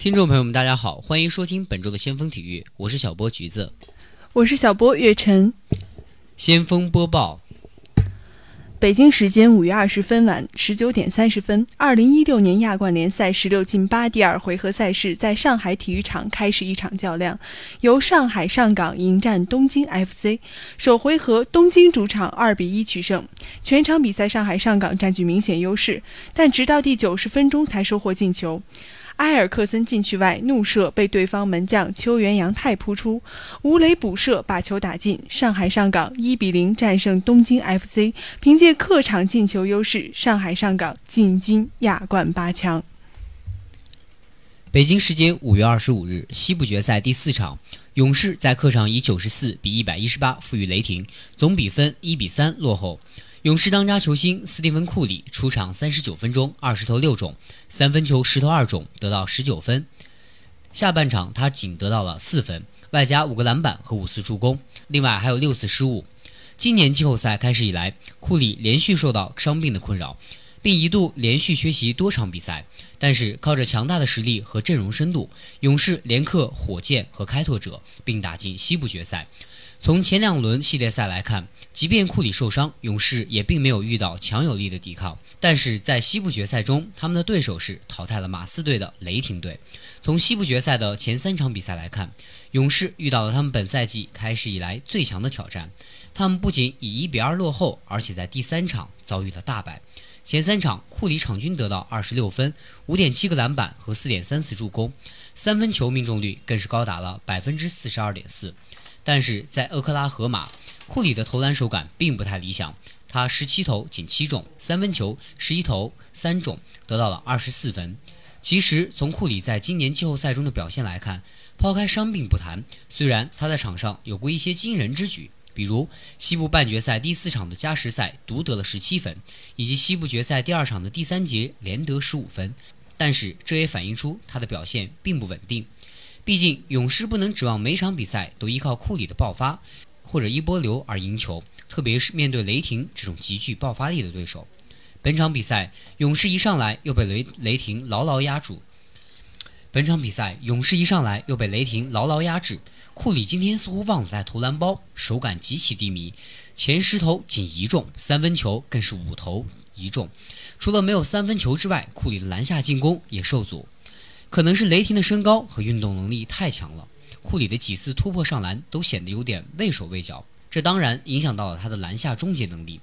听众朋友们，大家好，欢迎收听本周的先锋体育，我是小波橘子，我是小波月晨。先锋播报：北京时间五月二十分晚十九点三十分，二零一六年亚冠联赛十六进八第二回合赛事在上海体育场开始一场较量，由上海上港迎战东京 FC。首回合，东京主场二比一取胜，全场比赛上海上港占据明显优势，但直到第九十分钟才收获进球。埃尔克森禁区外怒射被对方门将邱元阳太扑出，吴磊补射把球打进。上海上港一比零战胜东京 FC，凭借客场进球优势，上海上港进军亚冠八强。北京时间五月二十五日，西部决赛第四场，勇士在客场以九十四比一百一十八负于雷霆，总比分一比三落后。勇士当家球星斯蒂芬·库里出场三十九分钟，二十投六中，三分球十投二中，得到十九分。下半场他仅得到了四分，外加五个篮板和五次助攻，另外还有六次失误。今年季后赛开始以来，库里连续受到伤病的困扰，并一度连续缺席多场比赛。但是靠着强大的实力和阵容深度，勇士连克火箭和开拓者，并打进西部决赛。从前两轮系列赛来看，即便库里受伤，勇士也并没有遇到强有力的抵抗。但是在西部决赛中，他们的对手是淘汰了马刺队的雷霆队。从西部决赛的前三场比赛来看，勇士遇到了他们本赛季开始以来最强的挑战。他们不仅以一比二落后，而且在第三场遭遇了大败。前三场，库里场均得到二十六分、五点七个篮板和四点三次助攻，三分球命中率更是高达了百分之四十二点四。但是在厄克拉荷马，库里的投篮手感并不太理想，他十七投仅七中，三分球十一投三中，得到了二十四分。其实从库里在今年季后赛中的表现来看，抛开伤病不谈，虽然他在场上有过一些惊人之举，比如西部半决赛第四场的加时赛独得了十七分，以及西部决赛第二场的第三节连得十五分，但是这也反映出他的表现并不稳定。毕竟，勇士不能指望每场比赛都依靠库里的爆发或者一波流而赢球，特别是面对雷霆这种极具爆发力的对手。本场比赛，勇士一上来又被雷雷霆牢牢压住。本场比赛，勇士一上来又被雷霆牢牢压制。库里今天似乎忘了带投篮包，手感极其低迷，前十投仅一中，三分球更是五投一中。除了没有三分球之外，库里的篮下进攻也受阻。可能是雷霆的身高和运动能力太强了，库里的几次突破上篮都显得有点畏手畏脚，这当然影响到了他的篮下终结能力。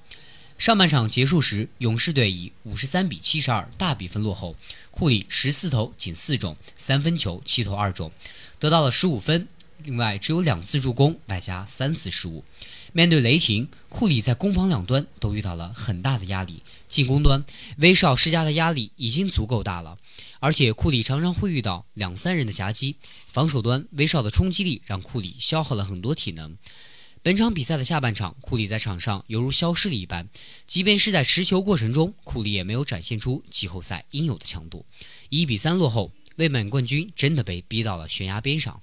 上半场结束时，勇士队以五十三比七十二大比分落后，库里十四投仅四中，三分球七投二中，得到了十五分，另外只有两次助攻，外加三次失误。面对雷霆，库里在攻防两端都遇到了很大的压力，进攻端威少施加的压力已经足够大了。而且库里常常会遇到两三人的夹击，防守端威少的冲击力让库里消耗了很多体能。本场比赛的下半场，库里在场上犹如消失了一般，即便是在持球过程中，库里也没有展现出季后赛应有的强度。一比三落后，卫冕冠军真的被逼到了悬崖边上。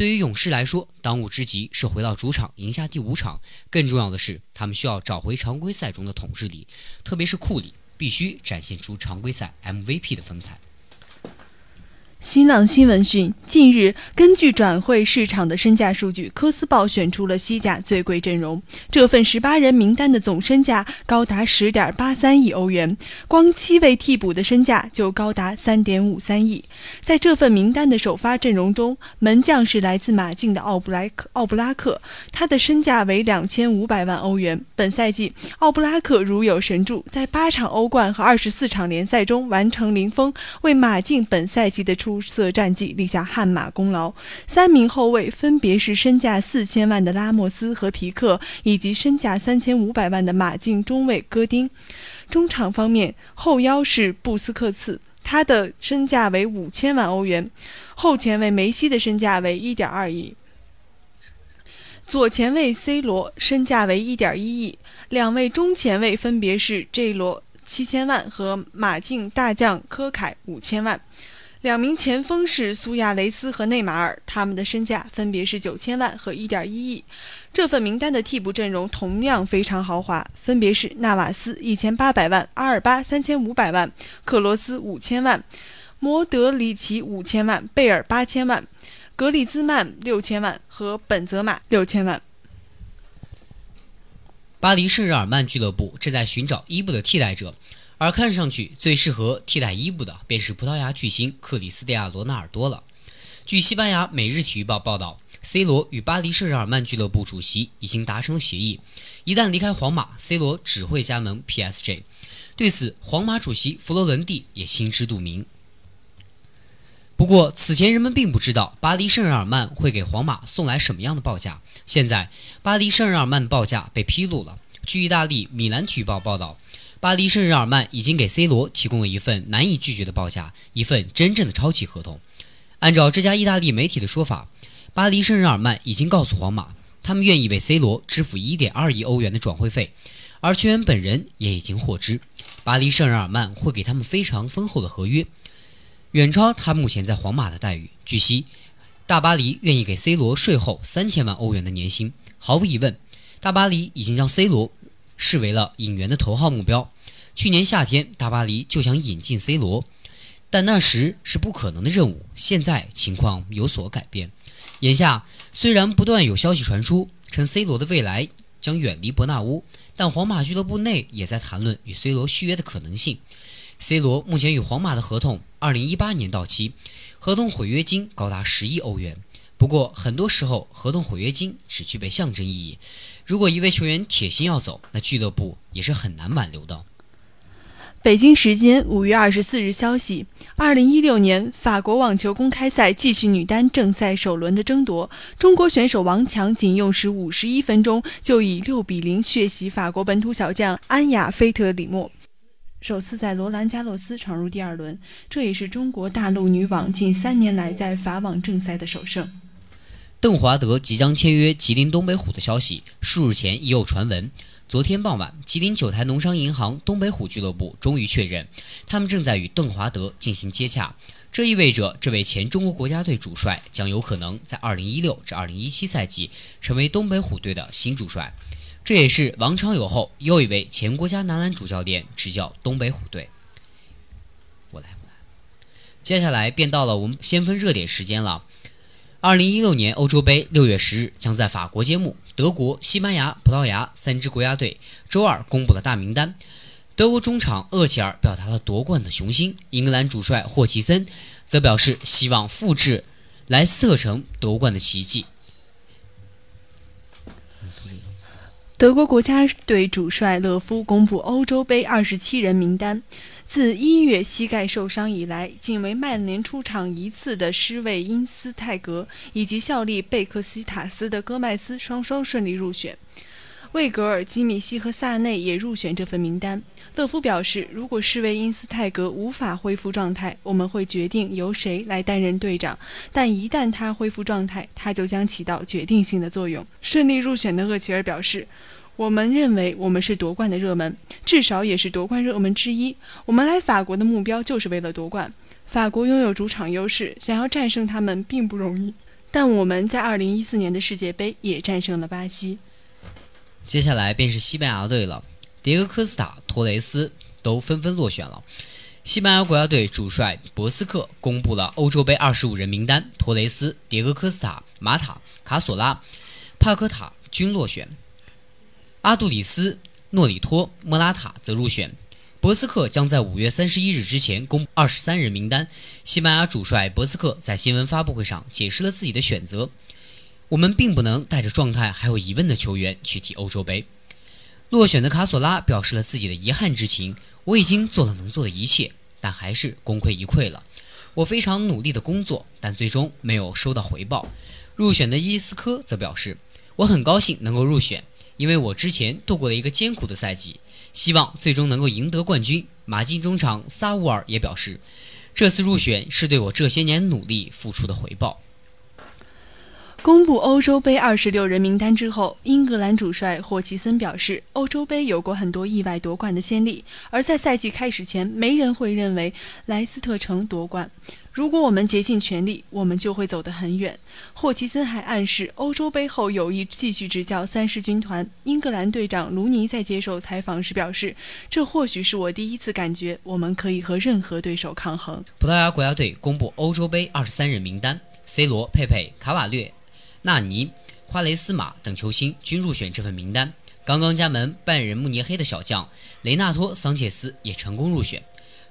对于勇士来说，当务之急是回到主场赢下第五场，更重要的是他们需要找回常规赛中的统治力，特别是库里必须展现出常规赛 MVP 的风采。新浪新闻讯，近日，根据转会市场的身价数据，科斯报选出了西甲最贵阵容。这份十八人名单的总身价高达十点八三亿欧元，光七位替补的身价就高达三点五三亿。在这份名单的首发阵容中，门将是来自马竞的奥布莱克，奥布拉克，他的身价为两千五百万欧元。本赛季，奥布拉克如有神助，在八场欧冠和二十四场联赛中完成零封，为马竞本赛季的出。出色战绩立下汗马功劳。三名后卫分别是身价四千万的拉莫斯和皮克，以及身价三千五百万的马竞中卫戈丁。中场方面，后腰是布斯克茨，他的身价为五千万欧元；后前卫梅西的身价为一点二亿；左前卫 C 罗身价为一点一亿。两位中前卫分别是 J 罗七千万和马竞大将科凯五千万。两名前锋是苏亚雷斯和内马尔，他们的身价分别是九千万和一点一亿。这份名单的替补阵容同样非常豪华，分别是纳瓦斯一千八百万、阿尔巴三千五百万、克罗斯五千万、莫德里奇五千万，贝尔八千万，格里兹曼六千万和本泽马六千万。巴黎圣日耳曼俱乐部正在寻找伊布的替代者，而看上去最适合替代伊布的便是葡萄牙巨星克里斯蒂亚罗纳尔多了。据西班牙《每日体育报》报道，C 罗与巴黎圣日耳曼俱乐部主席已经达成了协议，一旦离开皇马，C 罗只会加盟 PSG。对此，皇马主席弗洛伦蒂也心知肚明。不过，此前人们并不知道巴黎圣日耳曼会给皇马送来什么样的报价。现在，巴黎圣日耳曼报价被披露了。据意大利《米兰体育报》报道，巴黎圣日耳曼已经给 C 罗提供了一份难以拒绝的报价，一份真正的超级合同。按照这家意大利媒体的说法，巴黎圣日耳曼已经告诉皇马，他们愿意为 C 罗支付1.2亿欧元的转会费，而球员本人也已经获知，巴黎圣日耳曼会给他们非常丰厚的合约。远超他目前在皇马的待遇。据悉，大巴黎愿意给 C 罗税后三千万欧元的年薪。毫无疑问，大巴黎已经将 C 罗视为了引援的头号目标。去年夏天，大巴黎就想引进 C 罗，但那时是不可能的任务。现在情况有所改变。眼下，虽然不断有消息传出称 C 罗的未来将远离伯纳乌，但皇马俱乐部内也在谈论与 C 罗续约的可能性。C 罗目前与皇马的合同二零一八年到期，合同毁约金高达十亿欧元。不过，很多时候合同毁约金只具备象征意义。如果一位球员铁心要走，那俱乐部也是很难挽留的。北京时间五月二十四日消息：二零一六年法国网球公开赛继续女单正赛首轮的争夺，中国选手王强仅用时五十一分钟就以六比零血洗法国本土小将安雅菲特里莫。首次在罗兰加洛斯闯入第二轮，这也是中国大陆女网近三年来在法网正赛的首胜。邓华德即将签约吉林东北虎的消息，数日前已有传闻。昨天傍晚，吉林九台农商银行东北虎俱乐部终于确认，他们正在与邓华德进行接洽。这意味着，这位前中国国家队主帅将有可能在2016至2017赛季成为东北虎队的新主帅。这也是王昌有后又一位前国家男篮主教练执教东北虎队。我来，我来。接下来便到了我们先锋热点时间了。二零一六年欧洲杯六月十日将在法国揭幕，德国、西班牙、葡萄牙三支国家队周二公布了大名单。德国中场厄齐尔表达了夺冠的雄心，英格兰主帅霍奇森则表示希望复制莱斯特城夺冠的奇迹。德国国家队主帅勒夫公布欧洲杯二十七人名单。自一月膝盖受伤以来，仅为曼联出场一次的施魏因斯泰格以及效力贝克西塔斯的戈麦斯双双顺利入选。魏格尔、基米希和萨内也入选这份名单。勒夫表示，如果施魏因斯泰格无法恢复状态，我们会决定由谁来担任队长。但一旦他恢复状态，他就将起到决定性的作用。顺利入选的厄齐尔表示。我们认为我们是夺冠的热门，至少也是夺冠热门之一。我们来法国的目标就是为了夺冠。法国拥有主场优势，想要战胜他们并不容易。但我们在2014年的世界杯也战胜了巴西。接下来便是西班牙队了，迭戈·科斯塔、托雷斯都纷纷落选了。西班牙国家队主帅博斯克公布了欧洲杯25人名单，托雷斯、迭戈·科斯塔、马塔、卡索拉、帕科塔均落选。阿杜里斯、诺里托、莫拉塔则入选。博斯克将在五月三十一日之前公布二十三人名单。西班牙主帅博斯克在新闻发布会上解释了自己的选择：“我们并不能带着状态还有疑问的球员去踢欧洲杯。”落选的卡索拉表示了自己的遗憾之情：“我已经做了能做的一切，但还是功亏一篑了。我非常努力的工作，但最终没有收到回报。”入选的伊斯科则表示：“我很高兴能够入选。”因为我之前度过了一个艰苦的赛季，希望最终能够赢得冠军。马竞中场萨乌尔也表示，这次入选是对我这些年努力付出的回报。公布欧洲杯二十六人名单之后，英格兰主帅霍奇森表示，欧洲杯有过很多意外夺冠的先例，而在赛季开始前，没人会认为莱斯特城夺冠。如果我们竭尽全力，我们就会走得很远。霍奇森还暗示，欧洲杯后有意继续执教三狮军团。英格兰队长卢尼在接受采访时表示：“这或许是我第一次感觉我们可以和任何对手抗衡。”葡萄牙国家队公布欧洲杯二十三人名单，C 罗、佩佩、卡瓦略、纳尼、夸雷斯马等球星均入选这份名单。刚刚加盟拜仁慕尼黑的小将雷纳托·桑切斯也成功入选。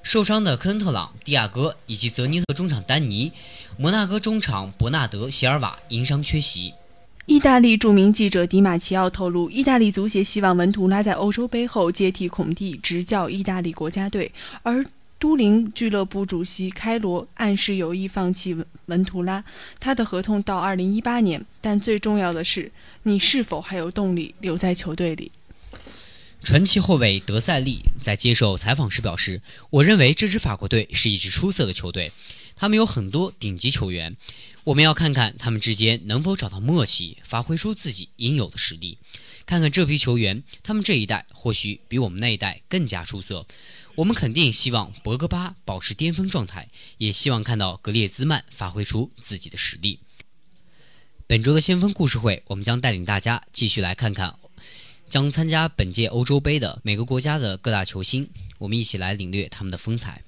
受伤的科恩特朗、蒂亚戈以及泽尼特中场丹尼、摩纳哥中场伯纳德·席尔瓦因伤缺席。意大利著名记者迪马奇奥透露，意大利足协希望文图拉在欧洲杯后接替孔蒂执教意大利国家队，而都灵俱乐部主席开罗暗示有意放弃文图拉，他的合同到二零一八年。但最重要的是，你是否还有动力留在球队里？传奇后卫德塞利在接受采访时表示：“我认为这支法国队是一支出色的球队，他们有很多顶级球员。我们要看看他们之间能否找到默契，发挥出自己应有的实力。看看这批球员，他们这一代或许比我们那一代更加出色。我们肯定希望博格巴保持巅峰状态，也希望看到格列兹曼发挥出自己的实力。”本周的先锋故事会，我们将带领大家继续来看看。将参加本届欧洲杯的每个国家的各大球星，我们一起来领略他们的风采。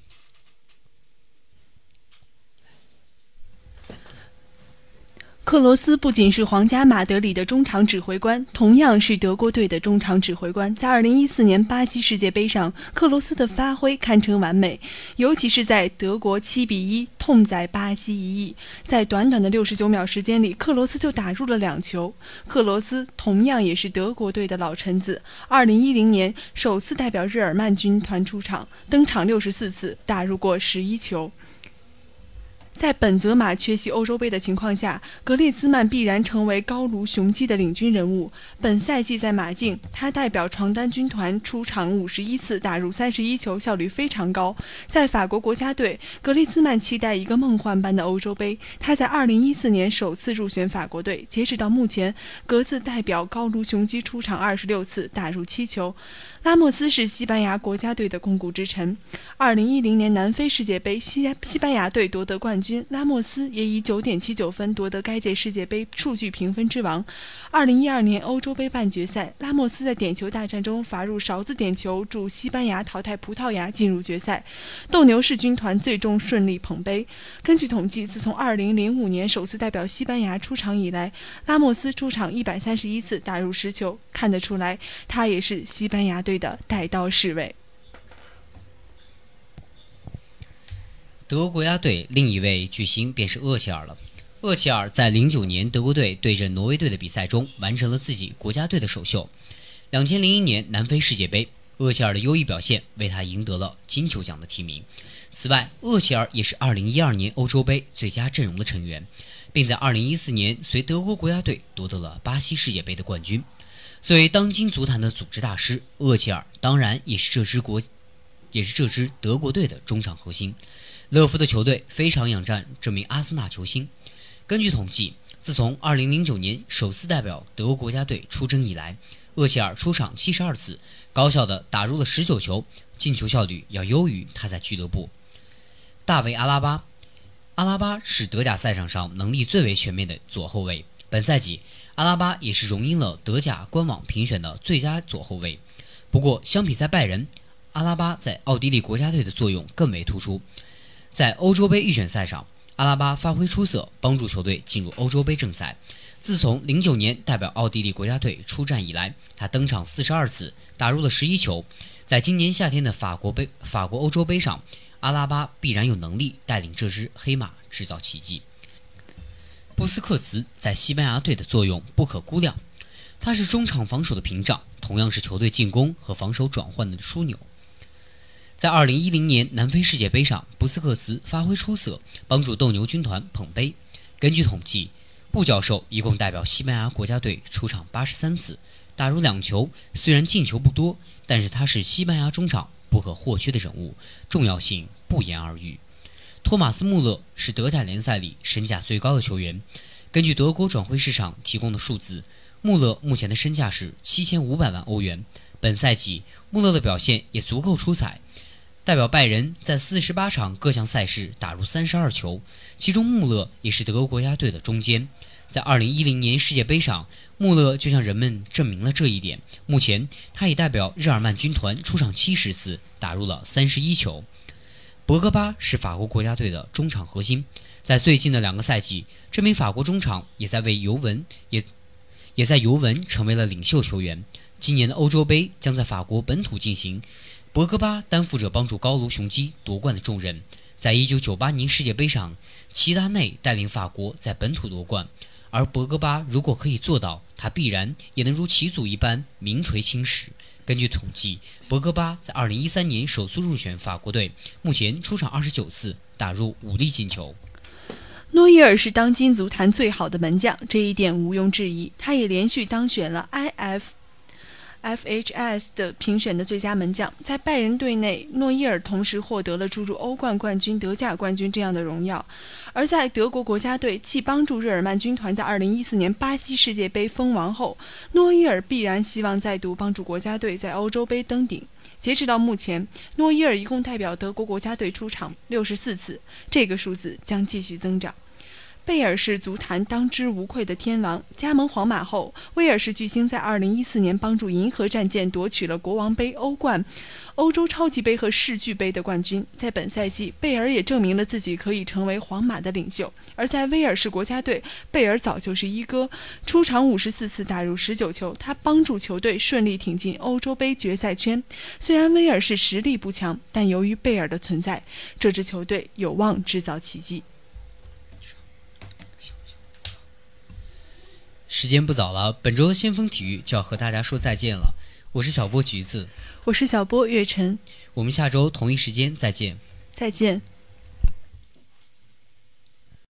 克罗斯不仅是皇家马德里的中场指挥官，同样是德国队的中场指挥官。在2014年巴西世界杯上，克罗斯的发挥堪称完美，尤其是在德国7比1痛宰巴西一役，在短短的69秒时间里，克罗斯就打入了两球。克罗斯同样也是德国队的老臣子，2010年首次代表日耳曼军团出场，登场64次，打入过11球。在本泽马缺席欧洲杯的情况下，格列兹曼必然成为高卢雄鸡的领军人物。本赛季在马竞，他代表床单军团出场五十一次，打入三十一球，效率非常高。在法国国家队，格列兹曼期待一个梦幻般的欧洲杯。他在二零一四年首次入选法国队，截止到目前，格子代表高卢雄鸡出场二十六次，打入七球。拉莫斯是西班牙国家队的肱骨之臣。二零一零年南非世界杯，西西班牙队夺得冠军，拉莫斯也以九点七九分夺得该届世界杯数据评分之王。二零一二年欧洲杯半决赛，拉莫斯在点球大战中罚入勺子点球，助西班牙淘汰葡萄牙进入决赛。斗牛士军团最终顺利捧杯。根据统计，自从二零零五年首次代表西班牙出场以来，拉莫斯出场一百三十一次，打入十球。看得出来，他也是西班牙队。队的带刀侍卫。德国国家队另一位巨星便是厄齐尔了。厄齐尔在零九年德国队对阵挪威队的比赛中完成了自己国家队的首秀。两千零一年南非世界杯，厄齐尔的优异表现为他赢得了金球奖的提名。此外，厄齐尔也是二零一二年欧洲杯最佳阵容的成员，并在二零一四年随德国国家队夺得了巴西世界杯的冠军。作为当今足坛的组织大师，厄齐尔当然也是这支国，也是这支德国队的中场核心。勒夫的球队非常仰仗这名阿森纳球星。根据统计，自从2009年首次代表德国国家队出征以来，厄齐尔出场72次，高效地打入了19球，进球效率要优于他在俱乐部。大卫·阿拉巴，阿拉巴是德甲赛场上能力最为全面的左后卫。本赛季。阿拉巴也是荣膺了德甲官网评选的最佳左后卫。不过，相比在拜仁，阿拉巴在奥地利国家队的作用更为突出。在欧洲杯预选赛上，阿拉巴发挥出色，帮助球队进入欧洲杯正赛。自从09年代表奥地利国家队出战以来，他登场42次，打入了11球。在今年夏天的法国杯、法国欧洲杯上，阿拉巴必然有能力带领这支黑马制造奇迹。布斯克茨在西班牙队的作用不可估量，他是中场防守的屏障，同样是球队进攻和防守转换的枢纽。在2010年南非世界杯上，布斯克茨发挥出色，帮助斗牛军团捧杯。根据统计，布教授一共代表西班牙国家队出场83次，打入两球。虽然进球不多，但是他是西班牙中场不可或缺的人物，重要性不言而喻。托马斯·穆勒是德甲联赛里身价最高的球员。根据德国转会市场提供的数字，穆勒目前的身价是七千五百万欧元。本赛季，穆勒的表现也足够出彩。代表拜仁在四十八场各项赛事打入三十二球，其中穆勒也是德国国家队的中坚。在二零一零年世界杯上，穆勒就向人们证明了这一点。目前，他已代表日耳曼军团出场七十次，打入了三十一球。博格巴是法国国家队的中场核心，在最近的两个赛季，这名法国中场也在为尤文也也在尤文成为了领袖球员。今年的欧洲杯将在法国本土进行，博格巴担负着帮助高卢雄鸡夺冠的重任。在一九九八年世界杯上，齐达内带领法国在本土夺冠，而博格巴如果可以做到，他必然也能如齐祖一般名垂青史。根据统计，博格巴在二零一三年首次入选法国队，目前出场二十九次，打入五粒进球。诺伊尔是当今足坛最好的门将，这一点毋庸置疑。他也连续当选了 IF。FHS 的评选的最佳门将，在拜仁队内，诺伊尔同时获得了诸如欧冠冠军、德甲冠军这样的荣耀；而在德国国家队，既帮助日耳曼军团在2014年巴西世界杯封王后，诺伊尔必然希望再度帮助国家队在欧洲杯登顶。截止到目前，诺伊尔一共代表德国国家队出场64次，这个数字将继续增长。贝尔是足坛当之无愧的天王。加盟皇马后，威尔士巨星在2014年帮助银河战舰夺取了国王杯、欧冠、欧洲超级杯和世俱杯的冠军。在本赛季，贝尔也证明了自己可以成为皇马的领袖。而在威尔士国家队，贝尔早就是一哥，出场54次，打入19球。他帮助球队顺利挺进欧洲杯决赛圈。虽然威尔士实力不强，但由于贝尔的存在，这支球队有望制造奇迹。时间不早了，本周的先锋体育就要和大家说再见了。我是小波橘子，我是小波月晨，我们下周同一时间再见。再见。